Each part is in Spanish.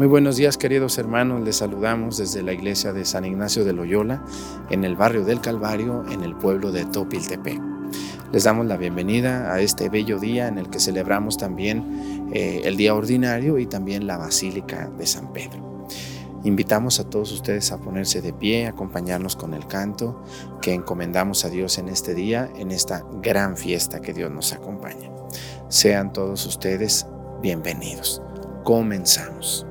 Muy buenos días queridos hermanos, les saludamos desde la iglesia de San Ignacio de Loyola, en el barrio del Calvario, en el pueblo de Topiltepec. Les damos la bienvenida a este bello día en el que celebramos también eh, el día ordinario y también la Basílica de San Pedro. Invitamos a todos ustedes a ponerse de pie, acompañarnos con el canto que encomendamos a Dios en este día, en esta gran fiesta que Dios nos acompaña. Sean todos ustedes bienvenidos. Comenzamos.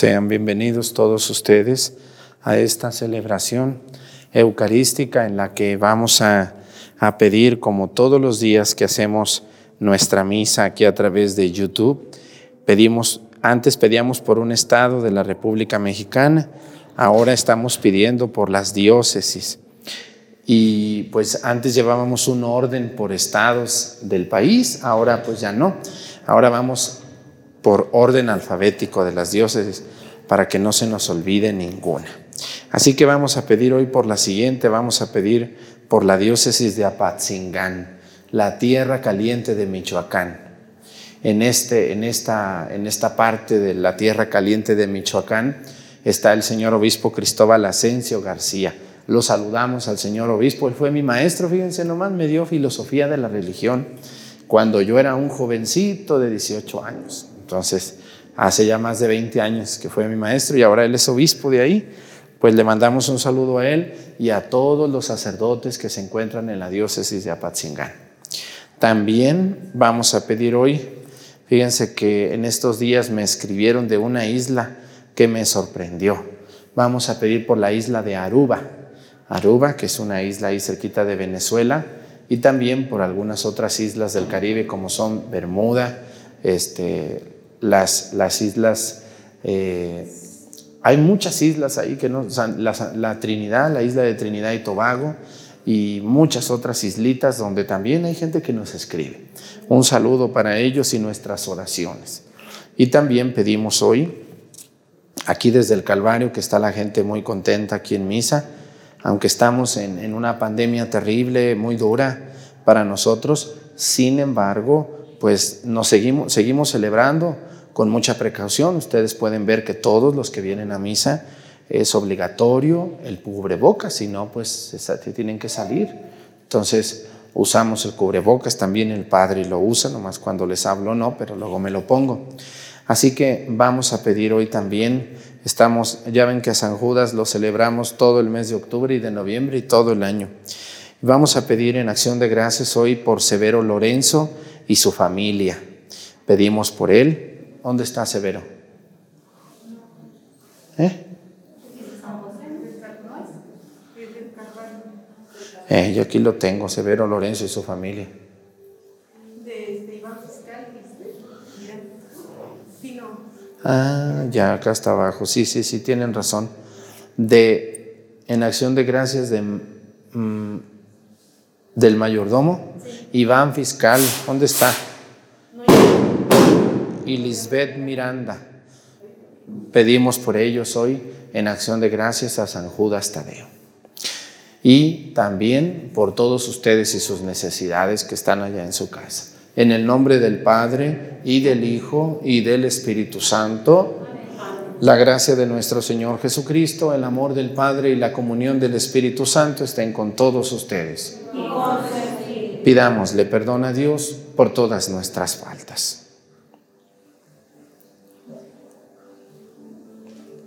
Sean bienvenidos todos ustedes a esta celebración eucarística en la que vamos a, pedir, como todos los días que hacemos nuestra misa aquí a través de YouTube, pedimos, antes pedíamos por un estado de la República Mexicana, ahora estamos pidiendo por las diócesis. Y pues antes llevábamos un orden por estados del país, ahora pues ya no. Ahora vamos por orden alfabético de las diócesis para que no se nos olvide ninguna. Así que vamos a pedir hoy por la siguiente, vamos a pedir por la diócesis de Apatzingán, la tierra caliente de Michoacán. En, este, en, esta, en esta parte de la tierra caliente de Michoacán está el señor obispo Cristóbal Asensio García. Lo saludamos al señor obispo, él fue mi maestro, fíjense nomás, me dio filosofía de la religión cuando yo era un jovencito de 18 años. Entonces, hace ya más de 20 años que fue mi maestro y ahora él es obispo de ahí, pues le mandamos un saludo a él y a todos los sacerdotes que se encuentran en la diócesis de Apatzingán. También vamos a pedir hoy, fíjense que en estos días me escribieron de una isla que me sorprendió. Vamos a pedir por la isla de Aruba, Aruba, que es una isla ahí cerquita de Venezuela, y también por algunas otras islas del Caribe como son Bermuda, este, las, las islas, eh, hay muchas islas ahí que no, la, Trinidad, la isla de Trinidad y Tobago, y muchas otras islitas donde también hay gente que nos escribe. Un saludo para ellos y nuestras oraciones. Y también pedimos hoy, aquí desde el Calvario, que está la gente muy contenta aquí en misa, aunque estamos en, una pandemia terrible, muy dura para nosotros, sin embargo, pues nos seguimos, seguimos celebrando con mucha precaución. Ustedes pueden ver que todos los que vienen a misa es obligatorio el cubrebocas, si no, pues tienen que salir. Entonces, usamos el cubrebocas, también el Padre lo usa, nomás cuando les hablo no, pero luego me lo pongo. Así que vamos a pedir hoy también, estamos, ya ven que a San Judas lo celebramos todo el mes de octubre y de noviembre y todo el año. Vamos a pedir en acción de gracias hoy por Severo Lorenzo y su familia. Pedimos por él. ¿Dónde está Severo? ¿Eh? Eh, yo aquí lo tengo, Severo Lorenzo y su familia. Ah, ya acá está abajo. Sí, sí, sí, tienen razón. De en acción de gracias de mm, del mayordomo, Iván Fiscal, ¿dónde está? Y Lisbeth Miranda. Pedimos por ellos hoy en acción de gracias a San Judas Tadeo y también por todos ustedes y sus necesidades que están allá en su casa. En el nombre del Padre y del Hijo y del Espíritu Santo, la gracia de nuestro Señor Jesucristo, el amor del Padre y la comunión del Espíritu Santo estén con todos ustedes. Pidámosle perdón a Dios por todas nuestras faltas.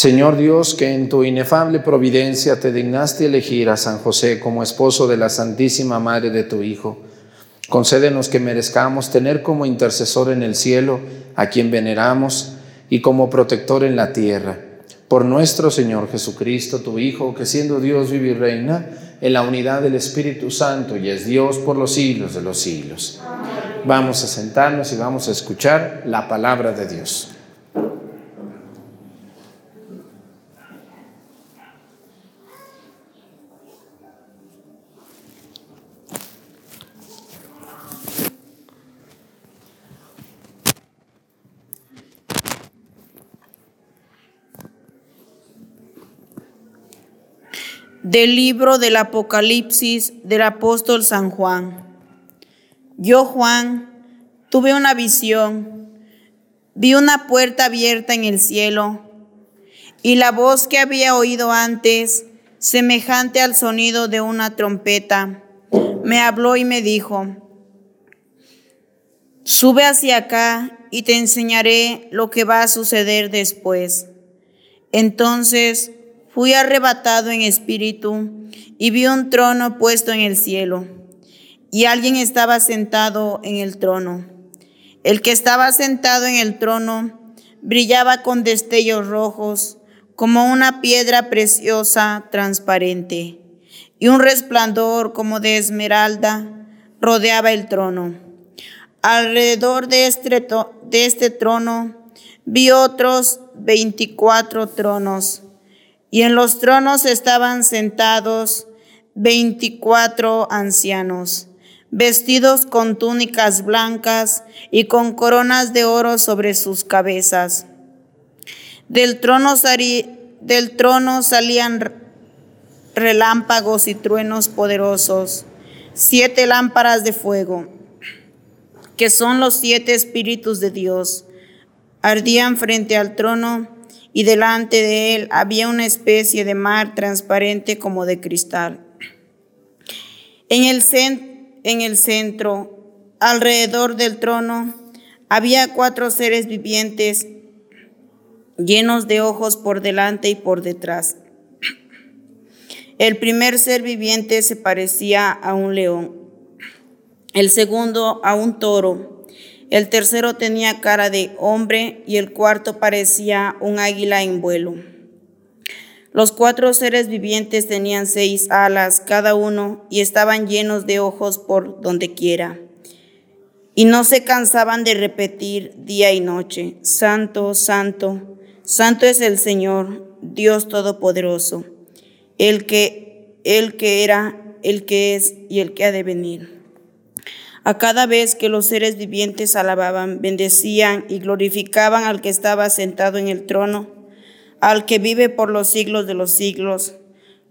Señor Dios, que en tu inefable providencia te dignaste elegir a San José como esposo de la Santísima Madre de tu Hijo, concédenos que merezcamos tener como intercesor en el cielo a quien veneramos y como protector en la tierra. Por nuestro Señor Jesucristo, tu Hijo, que siendo Dios vive y reina en la unidad del Espíritu Santo y es Dios por los siglos de los siglos. Vamos a sentarnos y vamos a escuchar la palabra de Dios. Del libro del Apocalipsis del apóstol San Juan. Yo, Juan, tuve una visión, vi una puerta abierta en el cielo y la voz que había oído antes, semejante al sonido de una trompeta, me habló y me dijo, sube hacia acá y te enseñaré lo que va a suceder después. Entonces fui arrebatado en espíritu y vi un trono puesto en el cielo y alguien estaba sentado en el trono. El que estaba sentado en el trono brillaba con destellos rojos como una piedra preciosa transparente y un resplandor como de esmeralda rodeaba el trono. Alrededor de este, de este trono vi otros veinticuatro tronos, y en los tronos estaban sentados veinticuatro ancianos, vestidos con túnicas blancas y con coronas de oro sobre sus cabezas. Del trono, del trono salían relámpagos y truenos poderosos, siete lámparas de fuego, que son los siete espíritus de Dios, ardían frente al trono y delante de él había una especie de mar transparente como de cristal. En el, en el centro, alrededor del trono, había cuatro seres vivientes llenos de ojos por delante y por detrás. El primer ser viviente se parecía a un león, el segundo a un toro, el tercero tenía cara de hombre y el cuarto parecía un águila en vuelo. Los cuatro seres vivientes tenían seis alas cada uno y estaban llenos de ojos por donde quiera. Y no se cansaban de repetir día y noche, Santo, Santo, Santo es el Señor, Dios Todopoderoso, el que, el que era, el que es y el que ha de venir. A cada vez que los seres vivientes alababan, bendecían y glorificaban al que estaba sentado en el trono, al que vive por los siglos de los siglos.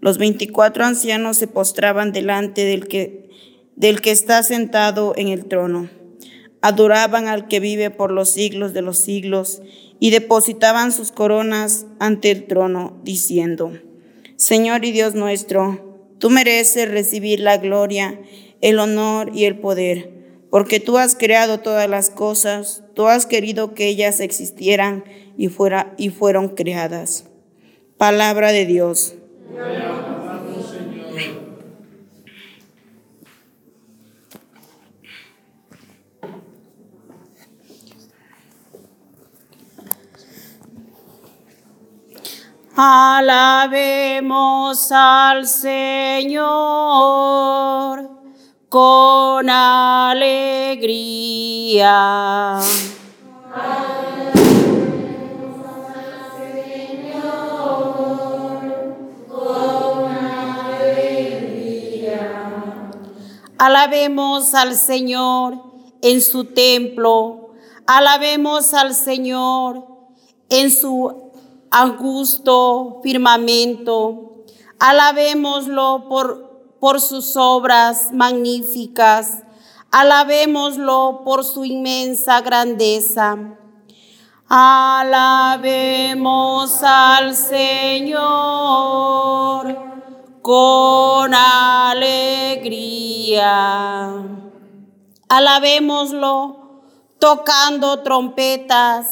Los veinticuatro ancianos se postraban delante del que, del que está sentado en el trono. Adoraban al que vive por los siglos de los siglos y depositaban sus coronas ante el trono, diciendo, Señor y Dios nuestro, tú mereces recibir la gloria, el honor y el poder, porque tú has creado todas las cosas, tú has querido que ellas existieran y, fuera, y fueron creadas. Palabra de Dios. Alabemos al Señor con alegría. Alabemos al Señor en su templo. Alabemos al Señor en su augusto firmamento. Alabémoslo por, por sus obras magníficas. Alabémoslo por su inmensa grandeza. Alabemos al Señor con alegría. Alabémoslo tocando trompetas,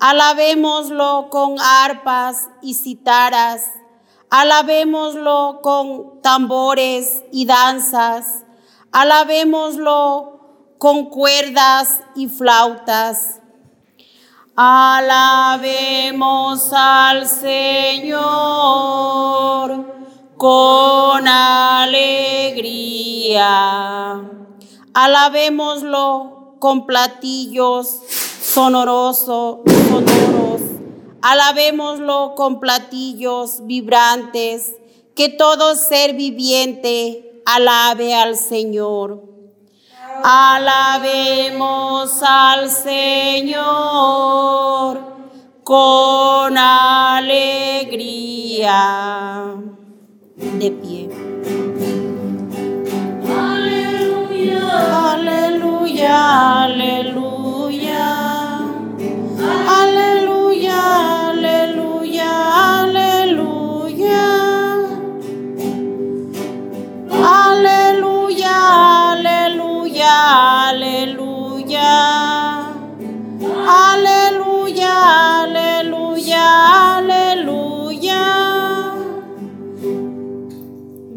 alabémoslo con arpas y citaras, alabémoslo con tambores y danzas, alabémoslo con cuerdas y flautas. Alabemos al Señor con alegría. Alabémoslo con platillos sonorosos, sonoros. Alabémoslo con platillos vibrantes. Que todo ser viviente alabe al Señor. Alabemos al Señor con alegría de pie. Aleluya, aleluya, aleluya. Aleluya, aleluya,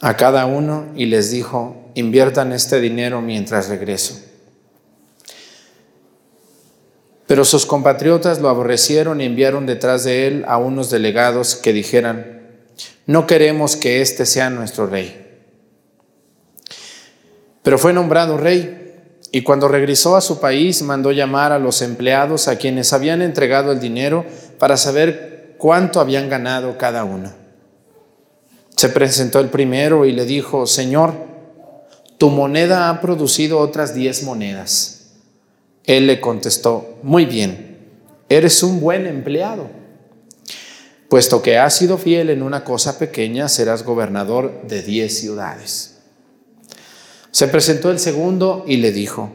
a cada uno y les dijo, inviertan este dinero mientras regreso. Pero sus compatriotas lo aborrecieron y enviaron detrás de él a unos delegados que dijeran, no queremos que éste sea nuestro rey. Pero fue nombrado rey y cuando regresó a su país mandó llamar a los empleados a quienes habían entregado el dinero para saber cuánto habían ganado cada uno. Se presentó el primero y le dijo, Señor, tu moneda ha producido otras diez monedas. Él le contestó, muy bien, eres un buen empleado. Puesto que has sido fiel en una cosa pequeña, serás gobernador de diez ciudades. Se presentó el segundo y le dijo,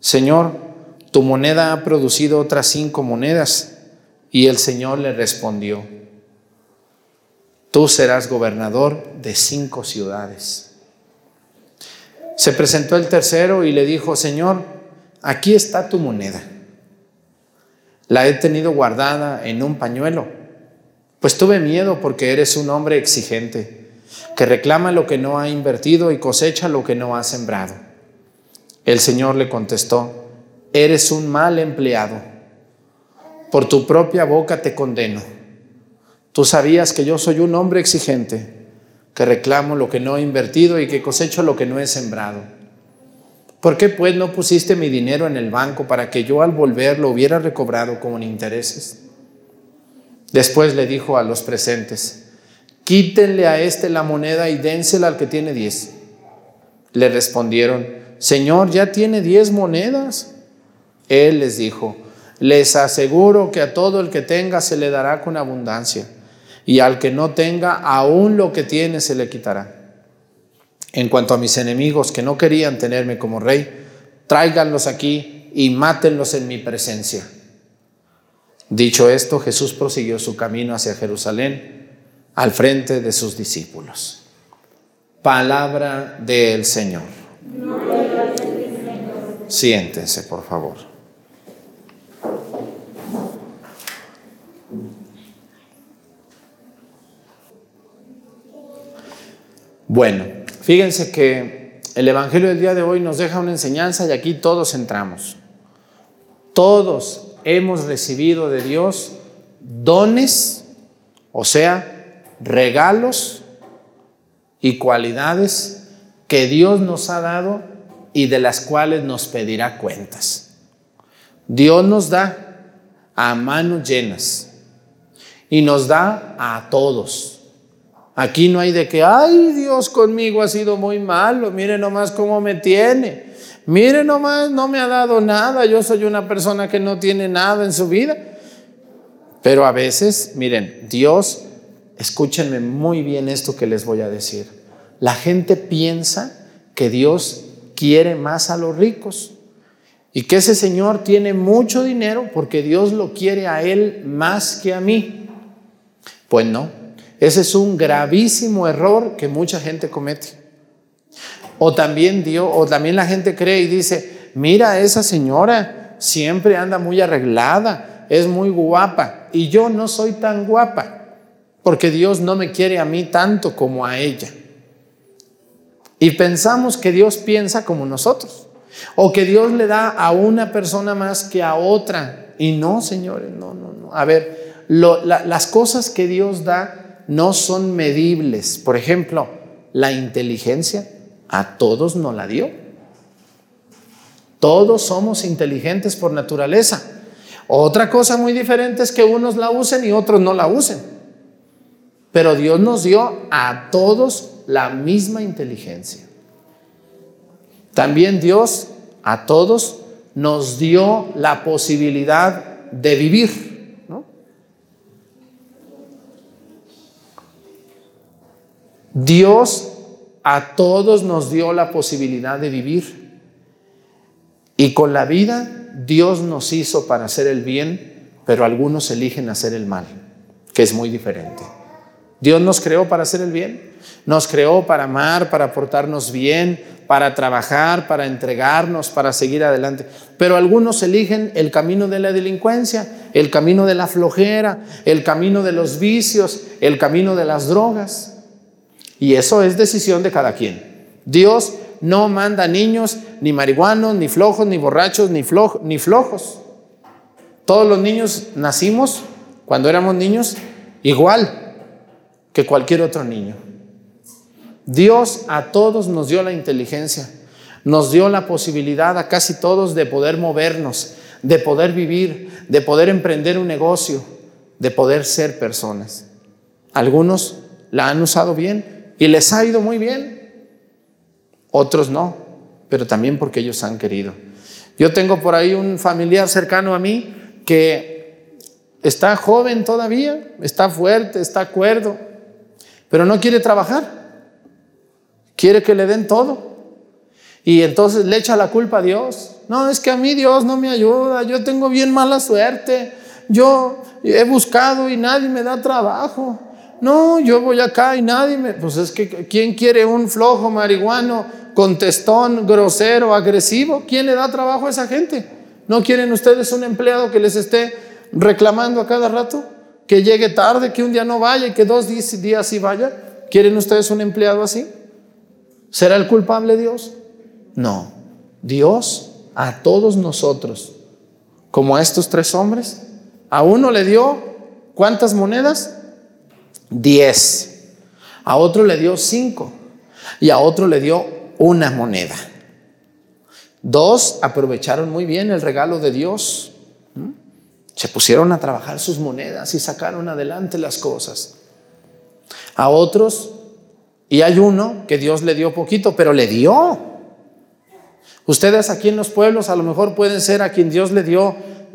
Señor, tu moneda ha producido otras cinco monedas. Y el Señor le respondió, tú serás gobernador de cinco ciudades. Se presentó el tercero y le dijo, Señor, aquí está tu moneda. La he tenido guardada en un pañuelo, pues tuve miedo porque eres un hombre exigente, que reclama lo que no ha invertido y cosecha lo que no ha sembrado. El Señor le contestó, eres un mal empleado, por tu propia boca te condeno Tú sabías que yo soy un hombre exigente, que reclamo lo que no he invertido y que cosecho lo que no he sembrado. ¿Por qué pues no pusiste mi dinero en el banco para que yo al volver lo hubiera recobrado con intereses? Después le dijo a los presentes, quítenle a este la moneda y dénsela al que tiene diez. Le respondieron, Señor, ya tiene diez monedas. Él les dijo, les aseguro que a todo el que tenga se le dará con abundancia y al que no tenga, aún lo que tiene se le quitará. En cuanto a mis enemigos que no querían tenerme como rey, tráiganlos aquí y mátenlos en mi presencia. Dicho esto, Jesús prosiguió su camino hacia Jerusalén al frente de sus discípulos. Palabra del Señor. Siéntense, por favor. Bueno, fíjense que el Evangelio del día de hoy nos deja una enseñanza y aquí todos entramos. Todos hemos recibido de Dios dones, o sea, regalos y cualidades que Dios nos ha dado y de las cuales nos pedirá cuentas. Dios nos da a manos llenas y nos da a todos. Aquí no hay de que, ay, Dios conmigo ha sido muy malo, mire nomás cómo me tiene. Mire nomás, no me ha dado nada, yo soy una persona que no tiene nada en su vida. Pero a veces, miren, Dios, escúchenme muy bien esto que les voy a decir. La gente piensa que Dios quiere más a los ricos y que ese Señor tiene mucho dinero porque Dios lo quiere a Él más que a mí. Pues no. Ese es un gravísimo error que mucha gente comete. O también Dios, o también la gente cree y dice, mira, esa señora siempre anda muy arreglada, es muy guapa y yo no soy tan guapa porque Dios no me quiere a mí tanto como a ella. Y pensamos que Dios piensa como nosotros o que Dios le da a una persona más que a otra. Y no, señores, no, no, no. A ver, las cosas que Dios da no son medibles. Por ejemplo, la inteligencia a todos no la dio. Todos somos inteligentes por naturaleza. Otra cosa muy diferente es que unos la usen y otros no la usen. Pero Dios nos dio a todos la misma inteligencia. También Dios a todos nos dio la posibilidad de vivir. Dios a todos nos dio la posibilidad de vivir. Y con la vida Dios nos hizo para hacer el bien, pero algunos eligen hacer el mal, que es muy diferente. Dios nos creó para hacer el bien, nos creó para amar, para portarnos bien, para trabajar, para entregarnos, para seguir adelante. Pero algunos eligen el camino de la delincuencia, el camino de la flojera, el camino de los vicios, el camino de las drogas. Y eso es decisión de cada quien. Dios no manda niños ni marihuanos, ni flojos, ni borrachos, ni, ni flojos. Todos los niños nacimos, cuando éramos niños, igual que cualquier otro niño. Dios a todos nos dio la inteligencia, nos dio la posibilidad a casi todos de poder movernos, de poder vivir, de poder emprender un negocio, de poder ser personas. Algunos la han usado bien y les ha ido muy bien, otros no, pero también porque ellos han querido. Yo tengo por ahí un familiar cercano a mí que está joven todavía, está fuerte, está cuerdo, pero no quiere trabajar. Quiere que le den todo. Y entonces le echa la culpa a Dios. No, es que a mí Dios no me ayuda. Yo tengo bien mala suerte. Yo he buscado y nadie me da trabajo. No, yo voy acá y nadie me... Pues es que ¿quién quiere un flojo marihuano, contestón, grosero, agresivo? ¿Quién le da trabajo a esa gente? ¿No quieren ustedes un empleado que les esté reclamando a cada rato? que llegue tarde, que un día no vaya y que dos días sí vaya. ¿Quieren ustedes un empleado así? ¿Será el culpable Dios? No. Dios a todos nosotros, como a estos tres hombres, a uno le dio ¿cuántas monedas? Diez. A otro le dio cinco y a otro le dio una moneda. Dos aprovecharon muy bien el regalo de Dios se pusieron a trabajar sus monedas y sacaron adelante las cosas. A otros, y hay uno que Dios le dio poquito, pero le dio. Ustedes aquí en los pueblos a lo mejor pueden ser a quien Dios le dio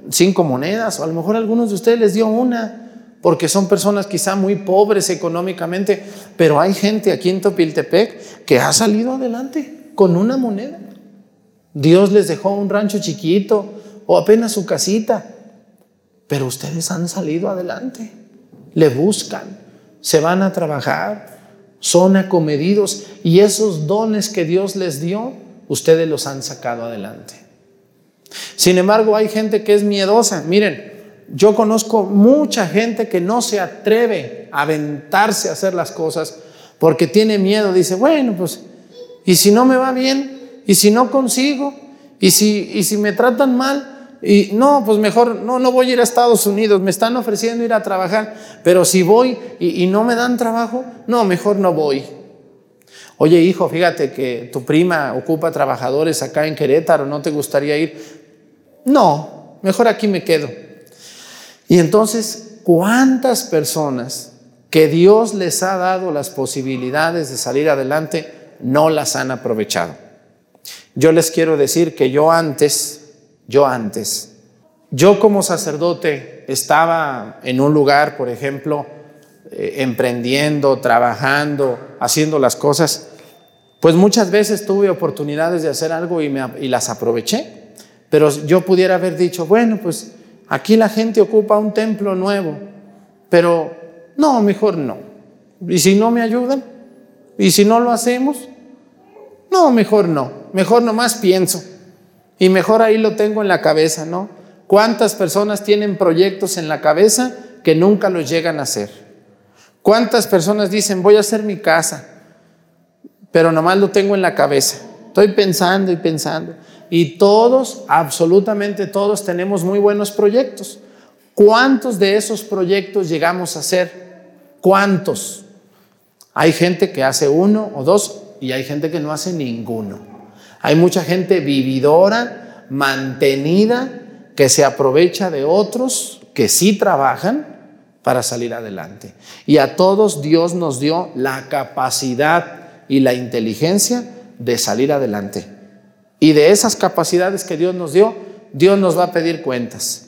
cinco monedas, o a lo mejor algunos de ustedes les dio una, porque son personas quizá muy pobres económicamente, pero hay gente aquí en Topiltepec que ha salido adelante con una moneda. Dios les dejó un rancho chiquito o apenas su casita pero ustedes han salido adelante, le buscan, se van a trabajar, son acomedidos y esos dones que Dios les dio, ustedes los han sacado adelante. Sin embargo, hay gente que es miedosa. Miren, yo conozco mucha gente que no se atreve a aventarse a hacer las cosas porque tiene miedo. Dice, bueno, pues, ¿y si no me va bien? ¿Y si no consigo? ¿Y si, y si me tratan mal? Y no, pues mejor, no, no voy a ir a Estados Unidos, me están ofreciendo ir a trabajar, pero si voy y, y no me dan trabajo, no, mejor no voy. Oye, hijo, fíjate que tu prima ocupa trabajadores acá en Querétaro, ¿no te gustaría ir? No, mejor aquí me quedo. Y entonces, ¿cuántas personas que Dios les ha dado las posibilidades de salir adelante no las han aprovechado? Yo les quiero decir que yo antes yo antes. Yo como sacerdote estaba en un lugar, por ejemplo, eh, emprendiendo, trabajando, haciendo las cosas, pues muchas veces tuve oportunidades de hacer algo y, y las aproveché. Pero yo pudiera haber dicho, bueno, pues aquí la gente ocupa un templo nuevo, pero no, mejor no. ¿Y si no me ayudan? ¿Y si no lo hacemos? No, mejor no. Mejor nomás pienso. Y mejor ahí lo tengo en la cabeza, ¿no? ¿Cuántas personas tienen proyectos en la cabeza que nunca los llegan a hacer? ¿Cuántas personas dicen, voy a hacer mi casa, pero nomás lo tengo en la cabeza? Estoy pensando y pensando. Y todos, absolutamente todos, tenemos muy buenos proyectos. ¿Cuántos de esos proyectos llegamos a hacer? ¿Cuántos? Hay gente que hace uno o dos y hay gente que no hace ninguno. Hay mucha gente vividora, mantenida, que se aprovecha de otros que sí trabajan para salir adelante. Y a todos Dios nos dio la capacidad y la inteligencia de salir adelante. Y de esas capacidades que Dios nos dio, Dios nos va a pedir cuentas.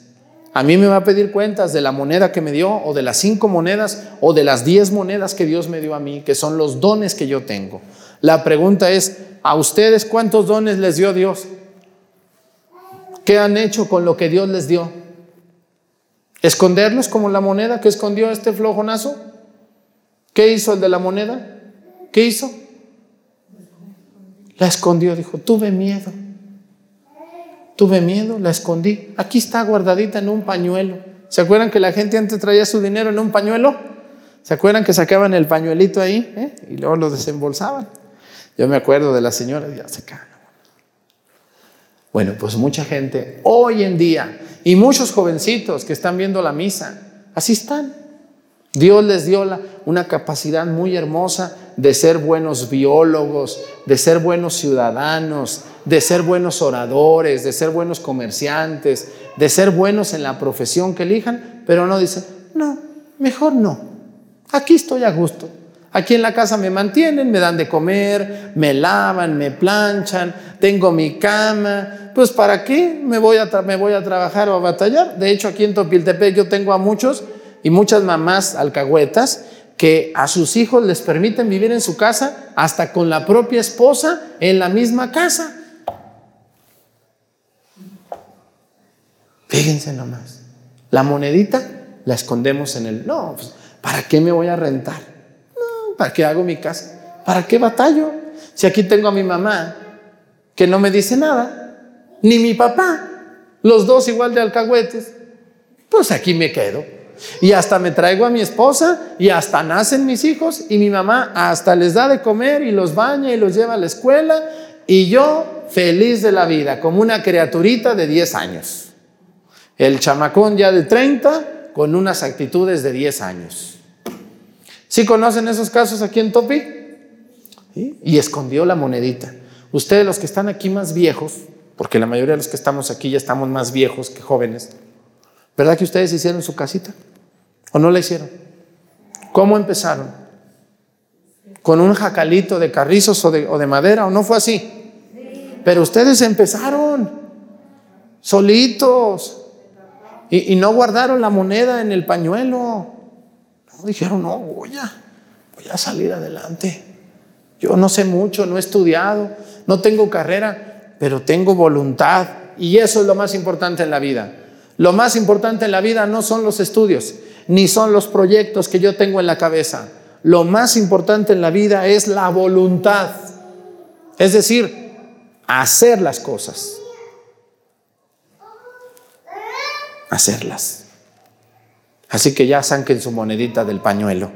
A mí me va a pedir cuentas de la moneda que me dio, o de las cinco monedas, o de las diez monedas que Dios me dio a mí, que son los dones que yo tengo. La pregunta es, ¿a ustedes cuántos dones les dio Dios? ¿Qué han hecho con lo que Dios les dio? ¿Esconderlos como la moneda que escondió este flojonazo? ¿Qué hizo el de la moneda? ¿Qué hizo? La escondió, dijo, tuve miedo. Tuve miedo, la escondí. Aquí está guardadita en un pañuelo. ¿Se acuerdan que la gente antes traía su dinero en un pañuelo? ¿Se acuerdan que sacaban el pañuelito ahí eh? y luego lo desembolsaban? Yo me acuerdo de la señora, ya se cae. Bueno, pues mucha gente hoy en día y muchos jovencitos que están viendo la misa, así están. Dios les dio la, una capacidad muy hermosa de ser buenos biólogos, de ser buenos ciudadanos, de ser buenos oradores, de ser buenos comerciantes, de ser buenos en la profesión que elijan, pero no dicen, no, mejor no. Aquí estoy a gusto. Aquí en la casa me mantienen, me dan de comer, me lavan, me planchan, tengo mi cama. Pues ¿para qué me voy a, me voy a trabajar o a batallar? De hecho, aquí en Topiltepec yo tengo a muchos y muchas mamás alcahuetas que a sus hijos les permiten vivir en su casa hasta con la propia esposa en la misma casa. Fíjense nomás. La monedita la escondemos en el... No, pues, ¿para qué me voy a rentar? No, ¿Para qué hago mi casa? ¿Para qué batallo? Si aquí tengo a mi mamá que no me dice nada, ni mi papá, los dos igual de alcahuetes, pues aquí me quedo. Y hasta me traigo a mi esposa y hasta nacen mis hijos y mi mamá hasta les da de comer y los baña y los lleva a la escuela y yo feliz de la vida, como una criaturita de 10 años. El chamacón ya de 30 con unas actitudes de 10 años. ¿Sí conocen esos casos aquí en Topi? Y escondió la monedita. Ustedes los que están aquí más viejos, porque la mayoría de los que estamos aquí ya estamos más viejos que jóvenes, ¿verdad que ustedes hicieron su casita? ¿O no la hicieron? ¿Cómo empezaron? ¿Con un jacalito de carrizos o de, madera? ¿O no fue así? Pero ustedes empezaron solitos. Y, no guardaron la moneda en el pañuelo. No, dijeron, no, voy a, voy a salir adelante. Yo no sé mucho, no he estudiado, no tengo carrera, pero tengo voluntad. Y eso es lo más importante en la vida. Lo más importante en la vida no son los estudios, ni son los proyectos que yo tengo en la cabeza. Lo más importante en la vida es la voluntad. Es decir, hacer las cosas. hacerlas. Así que ya saquen su monedita del pañuelo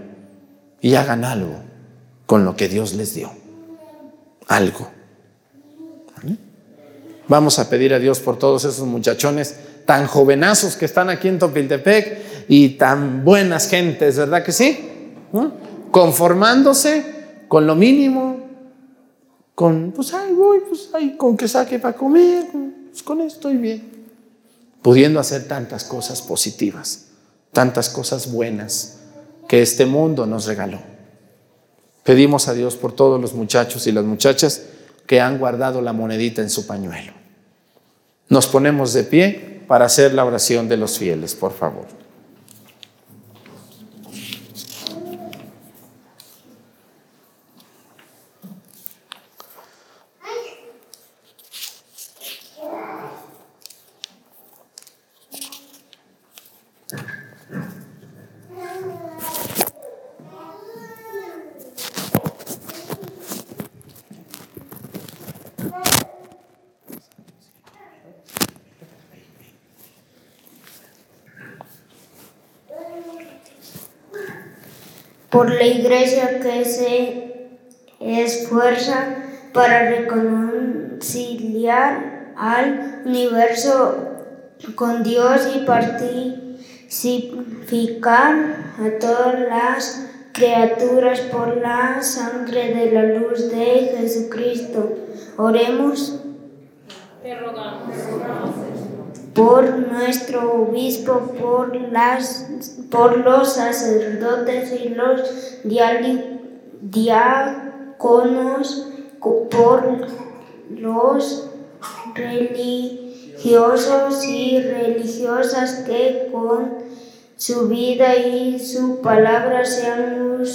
y hagan algo con lo que Dios les dio. Algo. Vamos a pedir a Dios por todos esos muchachones tan jovenazos que están aquí en Topiltepec y tan buenas gentes, ¿verdad que sí? Conformándose con lo mínimo, con, pues ahí voy, pues ahí con que saque para comer, pues con esto estoy bien pudiendo hacer tantas cosas positivas, tantas cosas buenas que este mundo nos regaló. Pedimos a Dios por todos los muchachos y las muchachas que han guardado la monedita en su pañuelo. Nos ponemos de pie para hacer la oración de los fieles, por favor. Por la iglesia que se esfuerza para reconciliar al universo con Dios y pacificar a todas las criaturas por la sangre de la luz de Jesucristo. Oremos. Por nuestro obispo, por, las, por los sacerdotes y los diáconos, por los religiosos y religiosas que con su vida y su palabra sean un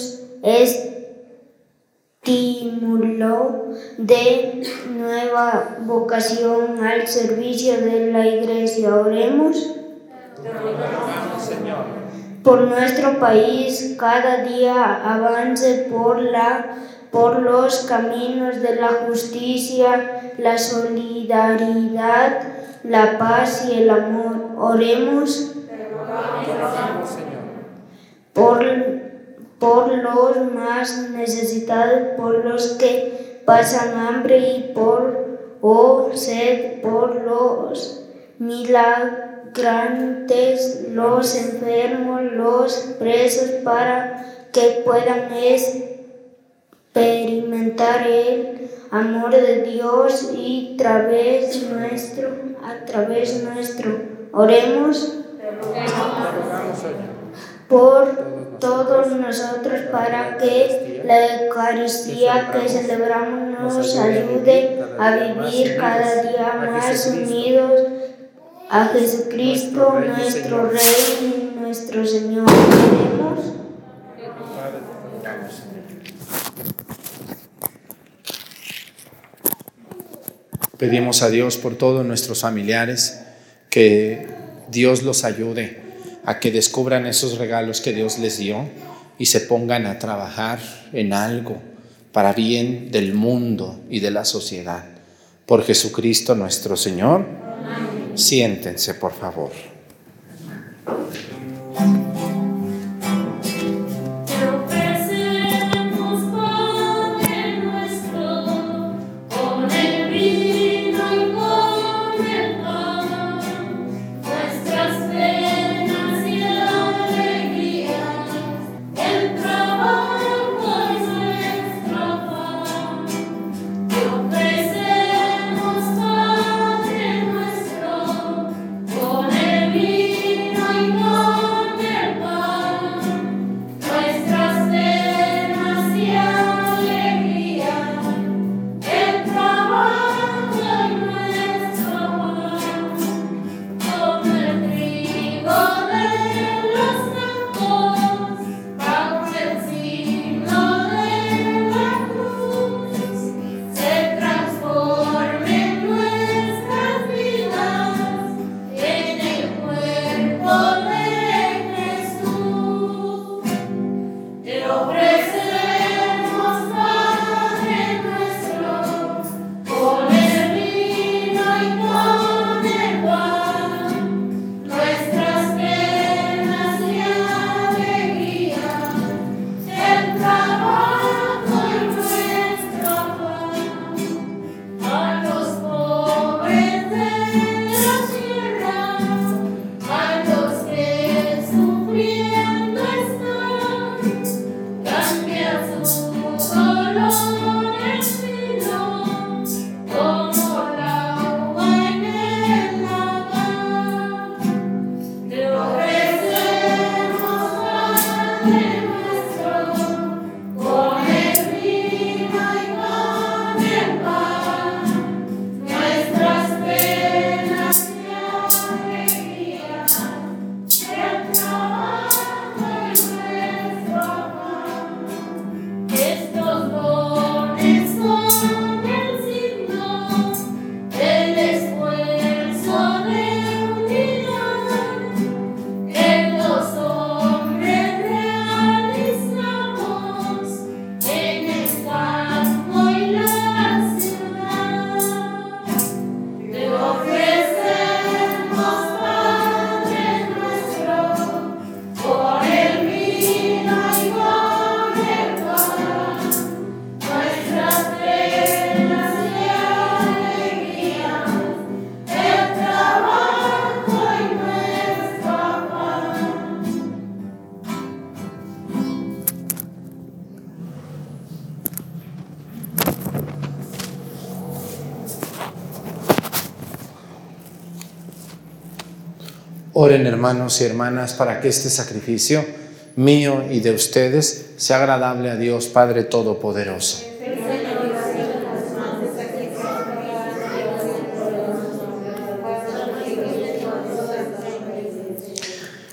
estímulo de nueva vocación al servicio de la iglesia. Oremos. Por nuestro país, cada día avance por, la, por los caminos de la justicia, la solidaridad, la paz y el amor. Oremos por, por los más necesitados, por los que pasan hambre y por o sed, por los milagrantes, los enfermos, los presos, para que puedan experimentar el amor de Dios y través nuestro, a través nuestro. Oremos por todos nosotros para que la Eucaristía que celebramos nos ayude a vivir cada día más unidos a Jesucristo, nuestro Rey y nuestro Señor. Pedimos a Dios por todos nuestros familiares que Dios los ayude a que descubran esos regalos que Dios les dio y se pongan a trabajar en algo para bien del mundo y de la sociedad. Por Jesucristo nuestro Señor. Siéntense, por favor. Oren hermanos y hermanas para que este sacrificio mío y de ustedes sea agradable a Dios Padre Todopoderoso.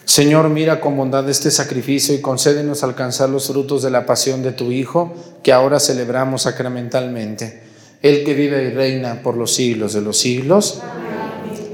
Señor, mira con bondad este sacrificio y concédenos alcanzar los frutos de la pasión de tu Hijo, que ahora celebramos sacramentalmente. El que vive y reina por los siglos de los siglos.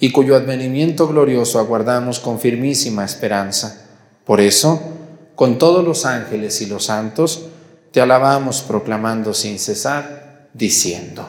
y cuyo advenimiento glorioso aguardamos con firmísima esperanza. Por eso, con todos los ángeles y los santos, te alabamos proclamando sin cesar, diciendo.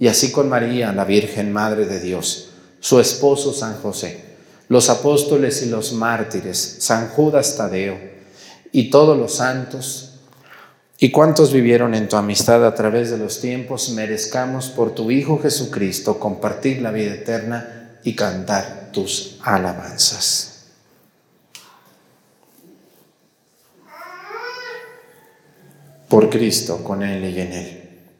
y así con María, la Virgen Madre de Dios, su esposo San José, los apóstoles y los mártires, San Judas Tadeo y todos los santos, y cuantos vivieron en tu amistad a través de los tiempos, merezcamos por tu Hijo Jesucristo compartir la vida eterna y cantar tus alabanzas. Por Cristo, con Él y en Él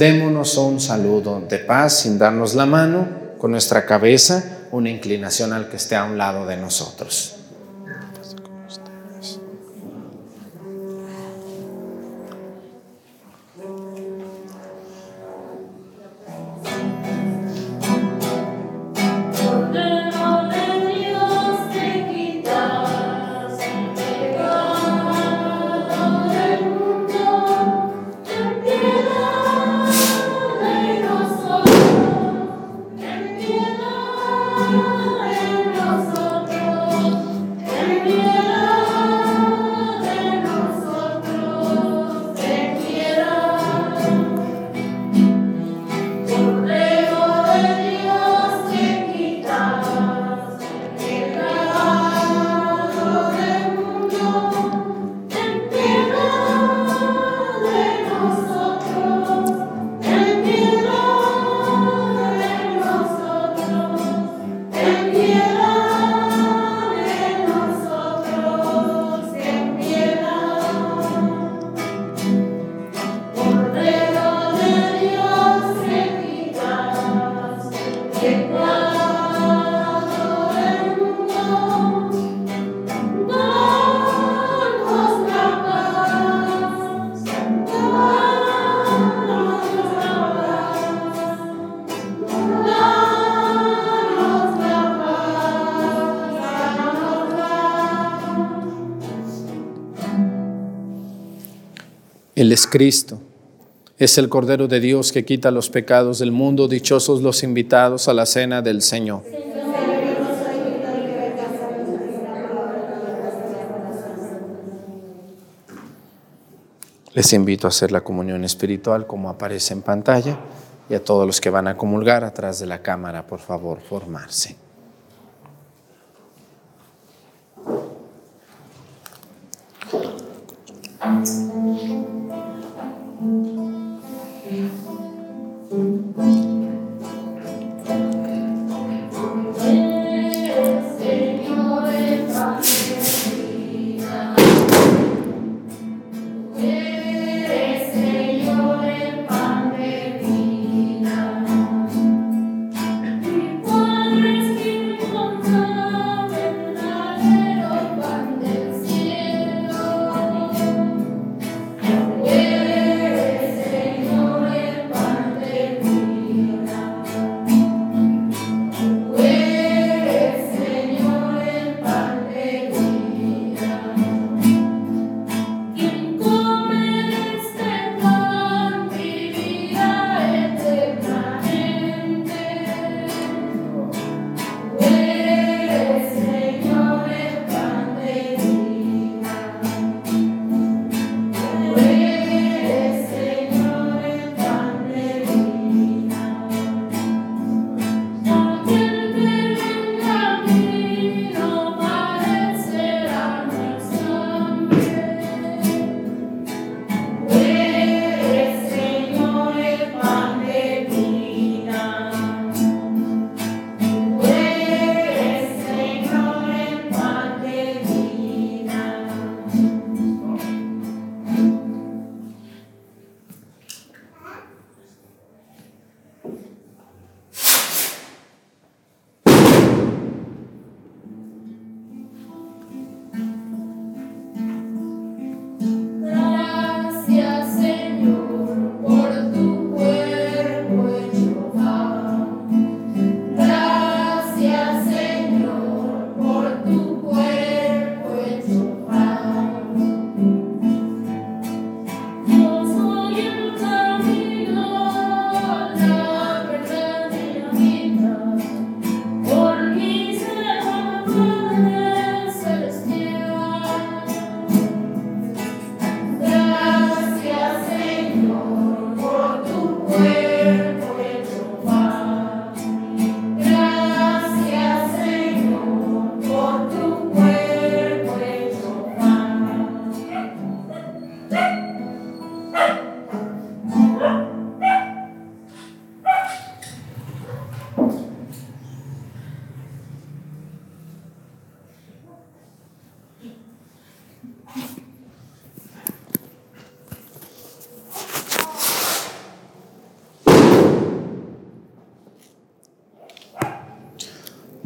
Démonos un saludo de paz sin darnos la mano, con nuestra cabeza, una inclinación al que esté a un lado de nosotros. Él es Cristo. Es el Cordero de Dios que quita los pecados del mundo. Dichosos los invitados a la cena del Señor. Les invito a hacer la comunión espiritual como aparece en pantalla y a todos los que van a comulgar atrás de la cámara, por favor, formarse.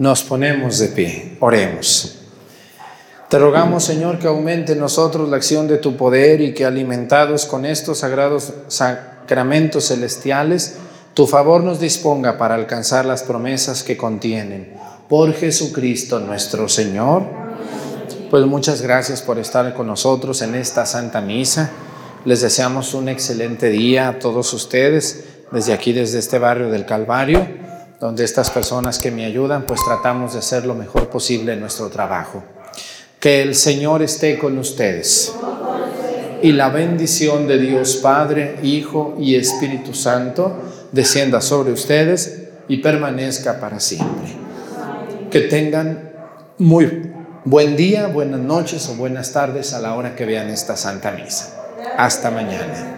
Nos ponemos de pie, oremos. Te rogamos, Señor, que aumente en nosotros la acción de tu poder y que alimentados con estos sagrados sacramentos celestiales, tu favor nos disponga para alcanzar las promesas que contienen. Por Jesucristo nuestro Señor. Pues muchas gracias por estar con nosotros en esta Santa Misa. Les deseamos un excelente día a todos ustedes desde aquí, desde este barrio del Calvario, donde estas personas que me ayudan, pues tratamos de hacer lo mejor posible en nuestro trabajo. Que el Señor esté con ustedes. Y la bendición de Dios Padre, Hijo y Espíritu Santo descienda sobre ustedes y permanezca para siempre. Que tengan muy buen día, buenas noches o buenas tardes a la hora que vean esta Santa Misa. Hasta mañana.